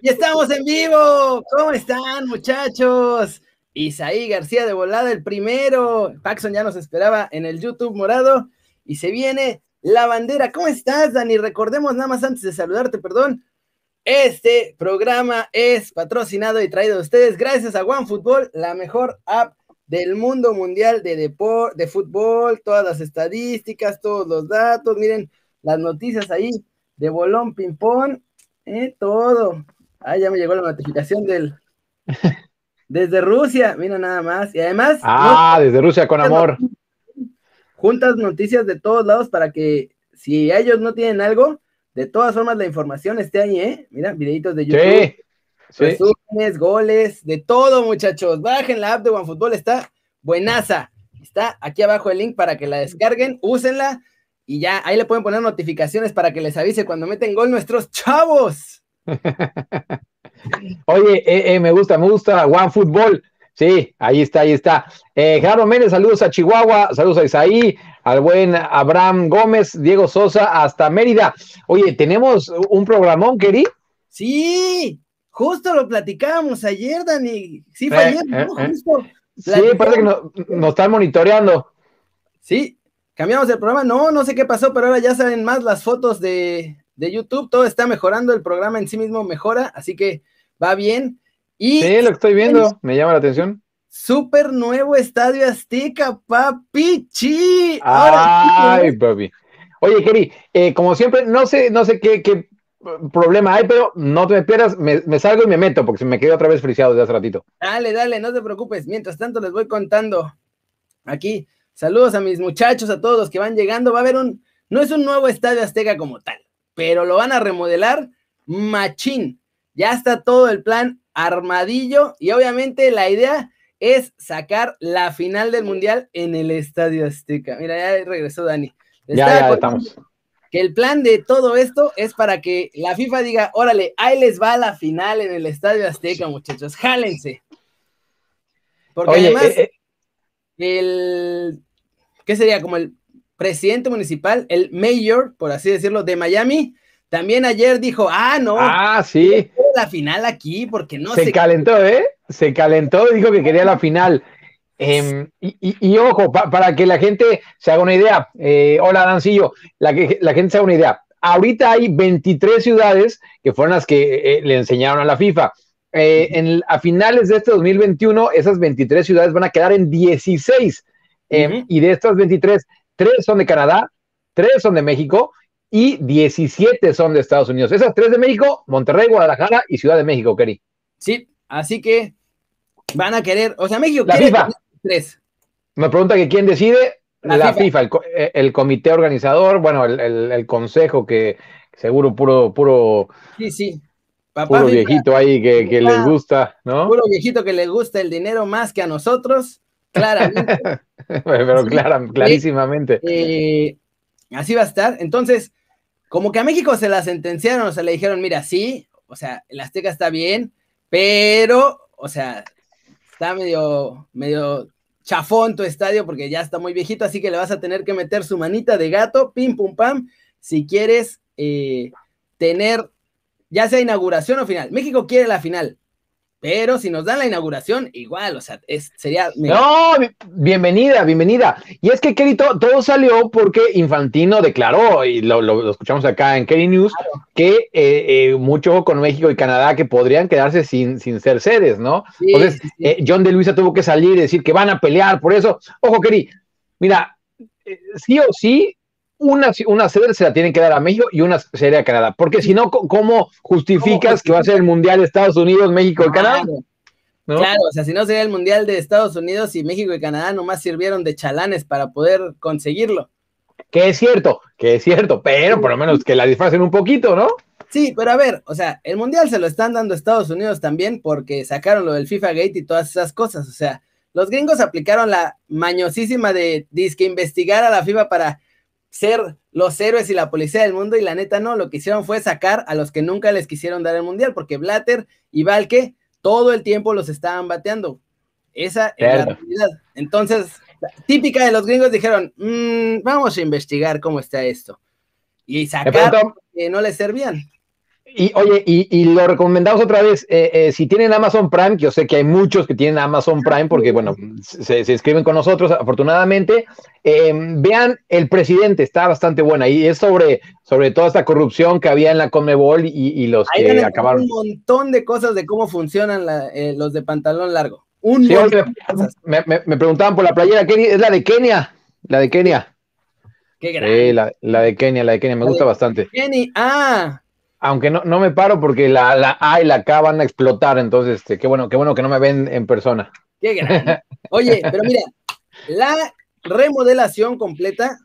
¡Y estamos en vivo! ¿Cómo están, muchachos? Isaí García de volada, el primero. Paxson ya nos esperaba en el YouTube morado. Y se viene la bandera. ¿Cómo estás, Dani? Recordemos nada más antes de saludarte, perdón. Este programa es patrocinado y traído a ustedes gracias a OneFootball, la mejor app del mundo mundial de deporte, de fútbol, todas las estadísticas, todos los datos, miren las noticias ahí de bolón ping-pong, eh, todo. Ah, ya me llegó la notificación del desde Rusia, mira nada más. Y además. Ah, desde Rusia con amor. Juntas noticias de todos lados para que si ellos no tienen algo, de todas formas la información esté ahí, ¿eh? Mira, videitos de YouTube. Sí. Resúmenes, goles, de todo, muchachos. Bajen la app de OneFootball, está buenaza. Está aquí abajo el link para que la descarguen, úsenla y ya ahí le pueden poner notificaciones para que les avise cuando meten gol nuestros chavos. Oye, eh, eh, me gusta, me gusta One Football. Sí, ahí está, ahí está. Eh, Gerardo Méndez, saludos a Chihuahua, saludos a Isaí, al buen Abraham Gómez, Diego Sosa, hasta Mérida. Oye, ¿tenemos un programón, Keri? Sí, justo lo platicábamos ayer, Dani. Sí, fue ayer, ¿no? Justo. Sí, parece que nos están monitoreando. Sí, cambiamos el programa. No, no sé qué pasó, pero ahora ya salen más las fotos de, de YouTube. Todo está mejorando, el programa en sí mismo mejora, así que va bien. Y sí, lo estoy viendo, me llama la atención. Súper nuevo Estadio Azteca, papichi. Ay, papi. Oye, Keri, eh, como siempre, no sé, no sé qué, qué problema hay, pero no te me pierdas, me, salgo y me meto, porque se me quedó otra vez friseado desde hace ratito. Dale, dale, no te preocupes. Mientras tanto, les voy contando aquí. Saludos a mis muchachos, a todos los que van llegando. Va a haber un, no es un nuevo Estadio Azteca como tal, pero lo van a remodelar machín. Ya está todo el plan armadillo y obviamente la idea es sacar la final del mundial en el Estadio Azteca. Mira, ya regresó Dani. Ya, ya estamos. Que el plan de todo esto es para que la FIFA diga, órale, ahí les va la final en el Estadio Azteca, muchachos, jálense. Porque además, eh, eh. El, ¿qué sería? Como el presidente municipal, el mayor, por así decirlo, de Miami, también ayer dijo, ah, no. Ah, sí. La final aquí, porque no se. Se calentó, ¿eh? Se calentó y dijo que quería la final. Eh, y, y, ojo, pa, para que la gente se haga una idea. Eh, hola, Dancillo. La, que, la gente se haga una idea. Ahorita hay 23 ciudades que fueron las que eh, le enseñaron a la FIFA. En, a finales de este 2021, esas 23 ciudades van a quedar en 16. Uh -huh. Y de estas 23, 3 son de Canadá, 3 son de México y 17 son de Estados Unidos. Esas tres de México, Monterrey, Guadalajara y Ciudad de México, Keri. Sí, así que van a querer, o sea, México la quiere FIFA. tres. Me pregunta que quién decide, La la, FIFA. FIFA, el, co- eh, el comité organizador, bueno, el, el- el consejo que seguro puro, puro, Sí, sí. Papá puro viejito ahí que, que les gusta, ¿no? puro viejito que le gusta el dinero más que a nosotros, claramente. Pero clara- clarísimamente. Eh, así va a estar. Entonces, como que a México se la sentenciaron, o sea, le dijeron, mira, sí, o sea, el Azteca está bien, pero, o sea, está medio, medio chafón tu estadio porque ya está muy viejito, así que le vas a tener que meter su manita de gato, pim, pum, pam, si quieres eh, tener, ya sea inauguración o final. México quiere la final, pero si nos dan la inauguración, igual, o sea, es, sería... No, bi- bienvenida, bienvenida. Y es que, Kerry, to- todo salió porque Infantino declaró, y lo, lo- lo escuchamos acá en Kerry News, que eh, eh, mucho con México y Canadá que podrían quedarse sin, sin ser sedes, ¿no? Sí, Entonces, sí, sí. eh, John de Luisa tuvo que salir y decir que van a pelear por eso. Ojo, Kerry, mira, eh, sí o sí, una, una sede se la tienen que dar a México y una sede a Canadá, porque si no, ¿cómo justificas que va a ser el Mundial de Estados Unidos, México y Canadá? Claro, o sea, si no sería el Mundial de Estados Unidos y México y Canadá nomás sirvieron de chalanes para poder conseguirlo. Que es cierto, que es cierto, pero por lo menos que la disfracen un poquito, ¿no? Sí, pero a ver, o sea, el Mundial se lo están dando a Estados Unidos también porque sacaron lo del FIFA Gate y todas esas cosas. O sea, los gringos aplicaron la mañosísima de disque investigar a la FIFA para ser los héroes y la policía del mundo y la neta no, lo que hicieron fue sacar a los que nunca les quisieron dar el Mundial porque Blatter y Valque todo el tiempo los estaban bateando. Esa es la realidad. Entonces, típica de los gringos dijeron, "Mm, vamos a investigar cómo está esto. Y sacaron que no les servían. Y oye, y, lo recomendamos otra vez, eh, eh, si tienen Amazon Prime, que yo sé que hay muchos que tienen Amazon Prime porque, bueno, se, se inscriben con nosotros, afortunadamente, eh, vean El Presidente, está bastante buena y es sobre, sobre toda esta corrupción que había en la Conmebol y, y los que acabaron. Un montón de cosas de cómo funcionan los de pantalón largo. Un sí, me, me, preguntaban por la playera, es la de Kenia, la de Kenia. Qué grande. Sí, la, la, de Kenia, la de Kenia, me gusta bastante. Kenia, ah, aunque no, no me paro porque la, la, A y la K van a explotar, entonces este, qué bueno, qué bueno que no me ven en persona. Qué grande. Oye, pero mira, la remodelación completa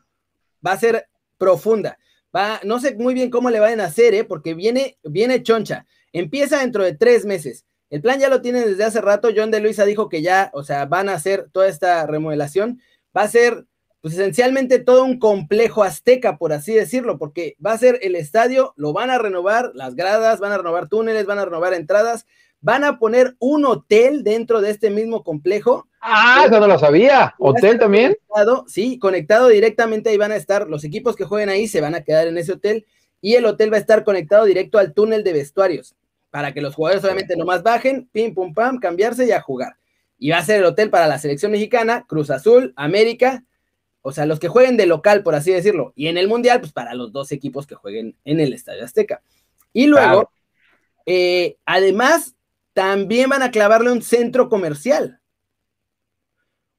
va a ser profunda. Va, no sé muy bien cómo le van a hacer, ¿eh? porque viene, viene choncha. Empieza dentro de tres meses. El plan ya lo tienen desde hace rato. John de Luisa dijo que ya, o sea, van a hacer toda esta remodelación. Va a ser pues esencialmente todo un complejo azteca, por así decirlo, porque va a ser el estadio, lo van a renovar, las gradas, van a renovar túneles, van a renovar entradas, van a poner un hotel dentro de este mismo complejo. Ah, eso no lo sabía. ¿Hotel también? sí, conectado directamente ahí van a estar, los equipos que jueguen ahí se van a quedar en ese hotel y el hotel va a estar conectado directo al túnel de vestuarios, para que los jugadores solamente nomás bajen, pim, pum, pam, cambiarse y a jugar. Y va a ser el hotel para la selección mexicana, Cruz Azul, América, o sea, los que jueguen de local, por así decirlo. Y en el Mundial, pues para los dos equipos que jueguen en el Estadio Azteca. Y luego, eh, además, también van a clavarle un centro comercial.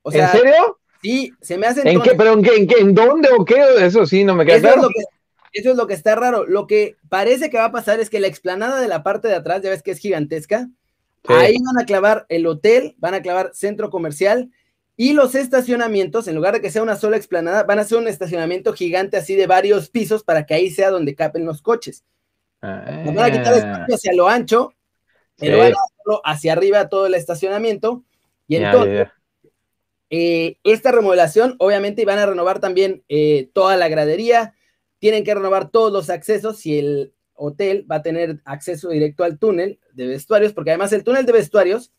O sea, ¿En serio? Sí, se me hace. ¿En qué? ¿Pero en, qué, en, dónde o qué? Eso sí, no me queda eso claro. Es eso es lo que está raro. Lo que parece que va a pasar es que la explanada de la parte de atrás, ya ves que es gigantesca, ahí van a clavar el hotel, van a clavar centro comercial y los estacionamientos, en lugar de que sea una sola explanada, van a ser un estacionamiento gigante así de varios pisos para que ahí sea donde capen los coches. van a quitar espacio hacia lo ancho, pero van a hacerlo hacia arriba todo el estacionamiento. Y entonces, eh, esta remodelación, obviamente, van a renovar también eh, toda la gradería, tienen que renovar todos los accesos y el hotel va a tener acceso directo al túnel de vestuarios, porque además el túnel de vestuarios,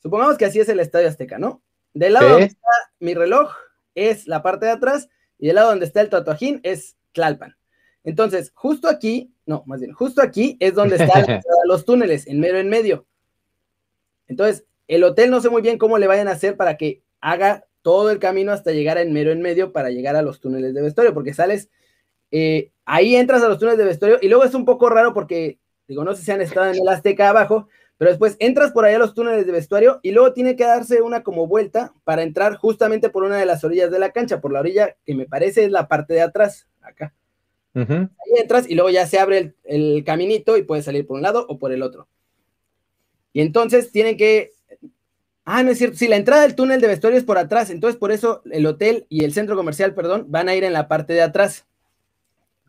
supongamos que así es el Estadio Azteca, ¿no? Del lado donde está mi reloj es la parte de atrás y del lado donde está el tatuajín es Tlalpan. Entonces, justo aquí, no, más bien, justo aquí es donde están los túneles, en mero en medio. Entonces, el hotel no sé muy bien cómo le vayan a hacer para que haga todo el camino hasta llegar en mero en medio para llegar a los túneles de vestuario, porque sales, eh, ahí entras a los túneles de vestuario y luego es un poco raro porque, digo, no sé si han estado en el Azteca abajo, pero después entras por allá a los túneles de vestuario y luego tiene que darse una como vuelta para entrar justamente por una de las orillas de la cancha, por la orilla que me parece es la parte de atrás, acá. Ahí entras y luego ya se abre el, caminito y puedes salir por un lado o por el otro. Y entonces tienen que... Ah, no es cierto, sí, la entrada del túnel de vestuario es por atrás, entonces por eso el hotel y el centro comercial, perdón, van a ir en la parte de atrás.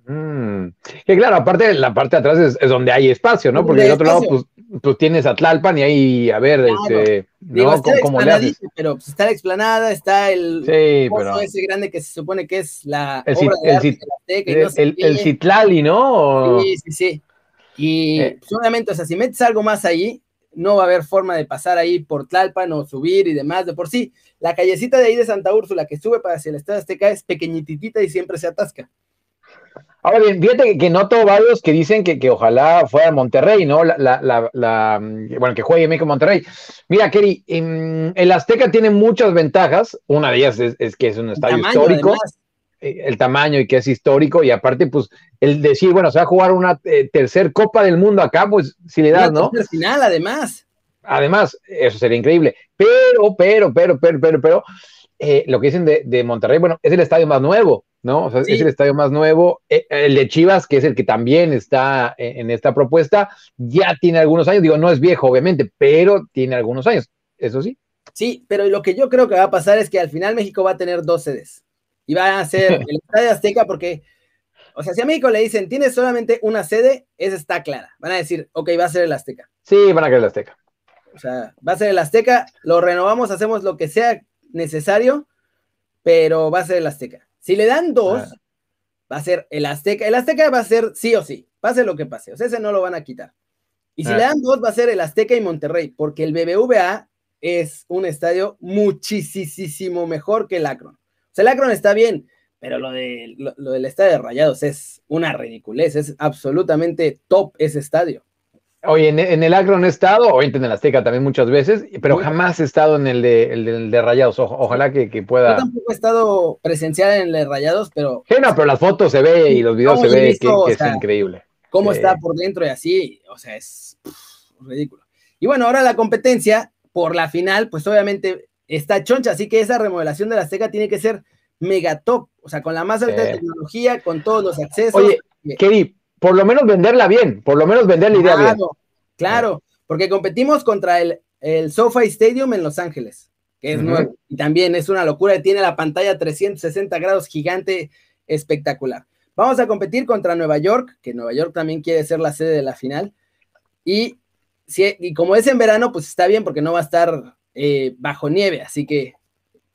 Mm. Que claro, aparte, la parte de atrás es, donde hay espacio, ¿no? Porque del otro lado, pues, pues, tienes a Tlalpan y ahí, a ver, este, ¿no? ¿Cómo, le haces? Pero pues, está la explanada, está el sí, pero... ese grande que se supone que es la el, obra de el, el, Citlali, ¿no? Sí, sí, sí. Y eh. pues, obviamente, o sea, si metes algo más ahí, no va a haber forma de pasar ahí por Tlalpan o subir y demás. De por sí, la callecita de ahí de Santa Úrsula que sube para hacia el Estado Azteca es pequeñitita y siempre se atasca. Ahora bien, fíjate que, noto varios que dicen que, que ojalá fuera Monterrey, ¿no? La, la, la, bueno, que juegue México Monterrey. Mira, Kerry, el Azteca tiene muchas ventajas. Una de ellas es, que es un estadio histórico. Eh, el tamaño y que es histórico. Y aparte, pues, el decir, bueno, se va a jugar una eh, tercer Copa del Mundo acá, pues, si le das, ¿no? final, además. Además, eso sería increíble. Pero, pero, pero, pero, pero, pero, eh, lo que dicen de, de Monterrey, bueno, es el estadio más nuevo ¿no? O sea, es el estadio más nuevo. Eh, el de Chivas, que es el que también está en esta propuesta, ya tiene algunos años. Digo, no es viejo, obviamente, pero tiene algunos años. Eso sí. Sí, pero lo que yo creo que va a pasar es que al final México va a tener dos sedes. Y va a ser el Estadio Azteca porque, o sea, si a México le dicen, tienes solamente una sede, esa está clara. Van a decir, ok, va a ser el Azteca. Sí, van a querer el Azteca. O sea, va a ser el Azteca, lo renovamos, hacemos lo que sea necesario, pero va a ser el Azteca. Si le dan dos, ah. va a ser el Azteca. El Azteca va a ser sí o sí, pase lo que pase. O sea, ese no lo van a quitar. Y si ah. le dan dos, va a ser el Azteca y Monterrey, porque el BBVA es un estadio muchísimo mejor que el Akron. O sea, el Akron está bien, pero lo, de, lo, del estadio de Rayados es una ridiculez, es absolutamente top ese estadio. Oye, en, el Agro no he estado, obviamente en el Azteca también muchas veces, pero jamás he estado en el de, el de, Rayados. ojalá que, pueda. Yo tampoco he estado presencial en el de Rayados, pero. Sí, no, pero las fotos se ve y los videos se ve que, es increíble. Cómo está por dentro y así, o sea, es ridículo. Y bueno, ahora la competencia por la final, pues obviamente está choncha, así que esa remodelación de la Azteca tiene que ser mega top, o sea, con la más alta tecnología, con todos los accesos. Oye, Keri, por lo menos venderla bien, por lo menos vender la idea bien. Claro, porque competimos contra el, el SoFi Stadium en Los Ángeles, que es nuevo, y también es una locura, y tiene la pantalla 360 grados gigante, espectacular. Vamos a competir contra Nueva York, que Nueva York también quiere ser la sede de la final, y, si, y como es en verano, pues está bien porque no va a estar eh, bajo nieve, así que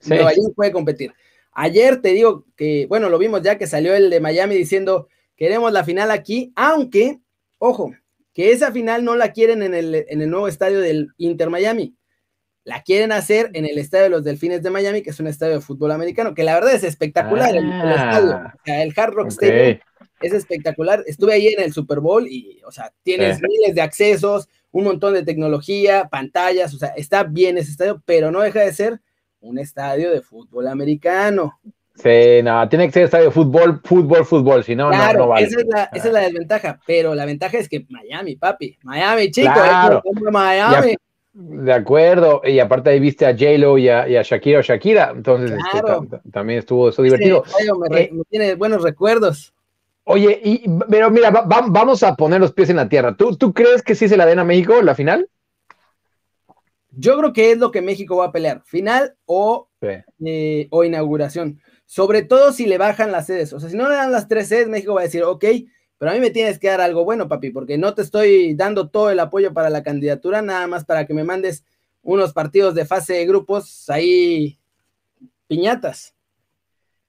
Nueva York puede competir. Ayer te digo que, bueno, lo vimos ya que salió el de Miami diciendo, queremos la final aquí, aunque, ojo, que esa final no la quieren en el, en el nuevo estadio del Inter Miami, la quieren hacer en el estadio de los Delfines de Miami, que es un estadio de fútbol americano, que la verdad es espectacular el, estadio, ah, el Hard Rock Stadium es espectacular. Estuve ahí en el Super Bowl y, o sea, tienes miles de accesos, un montón de tecnología, pantallas, o sea, está bien ese estadio, pero no deja de ser un estadio de fútbol americano. Sí, no, tiene que ser estadio fútbol, fútbol, fútbol, si no, no, vale. Esa es, la, esa es la desventaja, pero la ventaja es que Miami, papi, Miami, chico, Miami. de acuerdo, y aparte ahí viste a J-Lo y, a, Shakira o Shakira, entonces este, también estuvo eso divertido. me, eh, me, tiene buenos recuerdos. Oye, y, pero mira, vamos a poner los pies en la tierra. ¿Tú, ¿Tú crees que sí se la den a México la final? Yo creo que es lo que México va a pelear, final o, eh, o inauguración. Sobre todo si le bajan las sedes. O sea, si no le dan las tres sedes, México va a decir, ok, pero a mí me tienes que dar algo bueno, papi, porque no te estoy dando todo el apoyo para la candidatura, nada más para que me mandes unos partidos de fase de grupos ahí piñatas.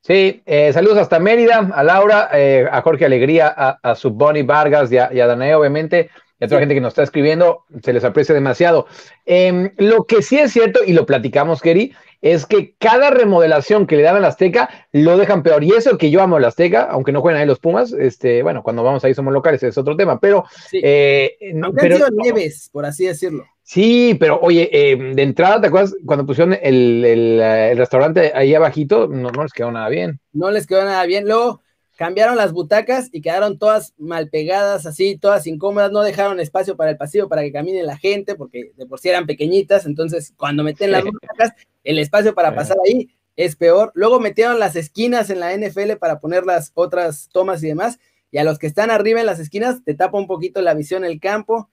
Sí, eh, saludos hasta Mérida, a Laura, eh, a Jorge Alegría, a, a Subboni Vargas y a, y a Danae, obviamente y a toda la gente que nos está escribiendo, se les aprecia demasiado. Em, lo que sí es cierto, y lo platicamos, Kerry, es que cada remodelación que le daban a la Azteca lo dejan peor. Y eso que yo amo la Azteca, aunque no jueguen ahí los Pumas, este, bueno, cuando vamos ahí somos locales, es otro tema, pero... Eh, aunque han sido nieves, por así decirlo. Sí, pero oye, em, de entrada, ¿te acuerdas cuando pusieron el, el, restaurante ahí abajito? No, no les quedó nada bien. No les quedó nada bien. Luego cambiaron las butacas y quedaron todas mal pegadas, así, todas incómodas, no dejaron espacio para el pasillo para que camine la gente, porque de por sí eran pequeñitas, entonces cuando meten las butacas, el espacio para pasar ahí es peor. Luego metieron las esquinas en la NFL para poner las otras tomas y demás, y a los que están arriba en las esquinas te tapa un poquito la visión el campo,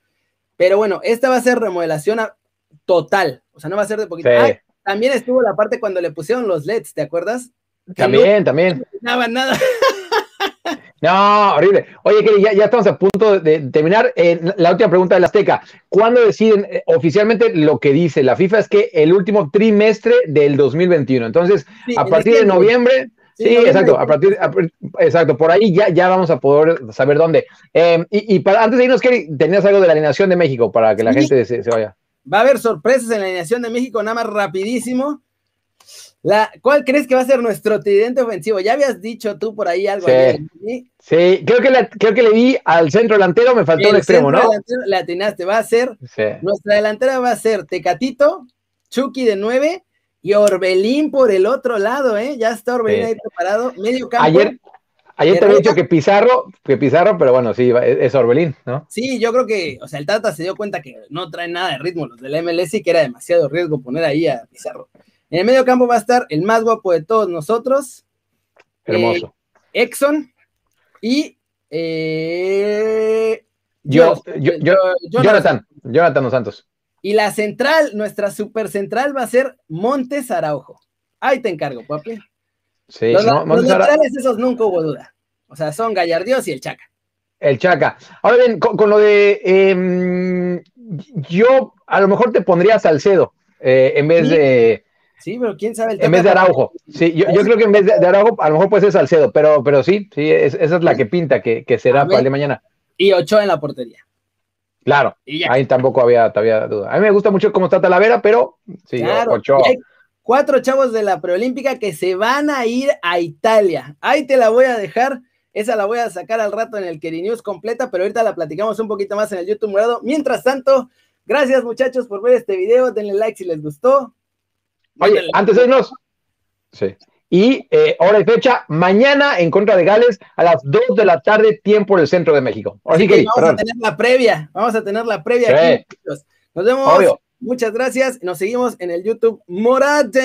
pero bueno, esta va a ser remodelación total, o sea, no va a ser de poquito. Ah, también estuvo la parte cuando le pusieron los LEDs, ¿te acuerdas? también, también. No nada. No, horrible. Oye, Kelly, ya, estamos a punto de terminar. Eh, la última pregunta de la Azteca. ¿Cuándo deciden eh, oficialmente lo que dice la FIFA? Es que el último trimestre del 2021. Entonces, a partir de noviembre. Sí, exacto, a partir, exacto, por ahí ya, ya vamos a poder saber dónde. Em, y, para, antes de irnos, Kelly, tenías algo de la alineación de México para que la gente se, se, vaya. Va a haber sorpresas en la alineación de México, nada más rapidísimo. La, ¿Cuál crees que va a ser nuestro tridente ofensivo? Ya habías dicho tú por ahí algo. Sí, sí creo, que creo que le di al centro delantero, me faltó el, extremo, ¿no? Le atinaste, va a ser, nuestra delantera va a ser Tecatito, Chucky de 9 y Orbelín por el otro lado, ¿eh? Ya está Orbelín ahí preparado, medio campo. Ayer, ayer te había dicho que Pizarro, que Pizarro, pero bueno, sí, es Orbelín, ¿no? Sí, yo creo que, o sea, el Tata se dio cuenta que no trae nada de ritmo los del MLS y que era demasiado riesgo poner ahí a Pizarro. En el medio campo va a estar el más guapo de todos nosotros. Hermoso. Eh, Exxon y eh, yo, yo, Jonathan, Jonathan Santos. Y la central, nuestra super central va a ser Montes Araujo. Ahí te encargo, papi. Sí, los, centrales esos nunca hubo duda. O sea, son Gallardios y el Chaca. El Chaca. Ahora bien, con, lo de em, yo a lo mejor te pondría Salcedo eh, en vez de Sí, pero quién sabe En vez de Araujo. Sí, yo, creo que en vez de, Araujo, a lo mejor puede ser Salcedo, pero, pero sí, sí, esa es la que pinta que, será para el de mañana. Y Ochoa en la portería. Claro, ahí tampoco había, había duda. A mí me gusta mucho cómo está Talavera, pero sí, Ochoa. cuatro chavos de la preolímpica que se van a ir a Italia. Ahí te la voy a dejar. Esa la voy a sacar al rato en el Keri News completa, pero ahorita la platicamos un poquito más en el YouTube morado. Mientras tanto, gracias muchachos por ver este video. Denle like si les gustó. Oye, antes de irnos, sí. Y eh, hora y fecha, mañana en contra de Gales a las 2 de la tarde, tiempo del centro de México. Así, que, vamos a tener la previa, vamos a tener la previa aquí. Nos vemos. Muchas gracias. Nos seguimos en el YouTube Morate.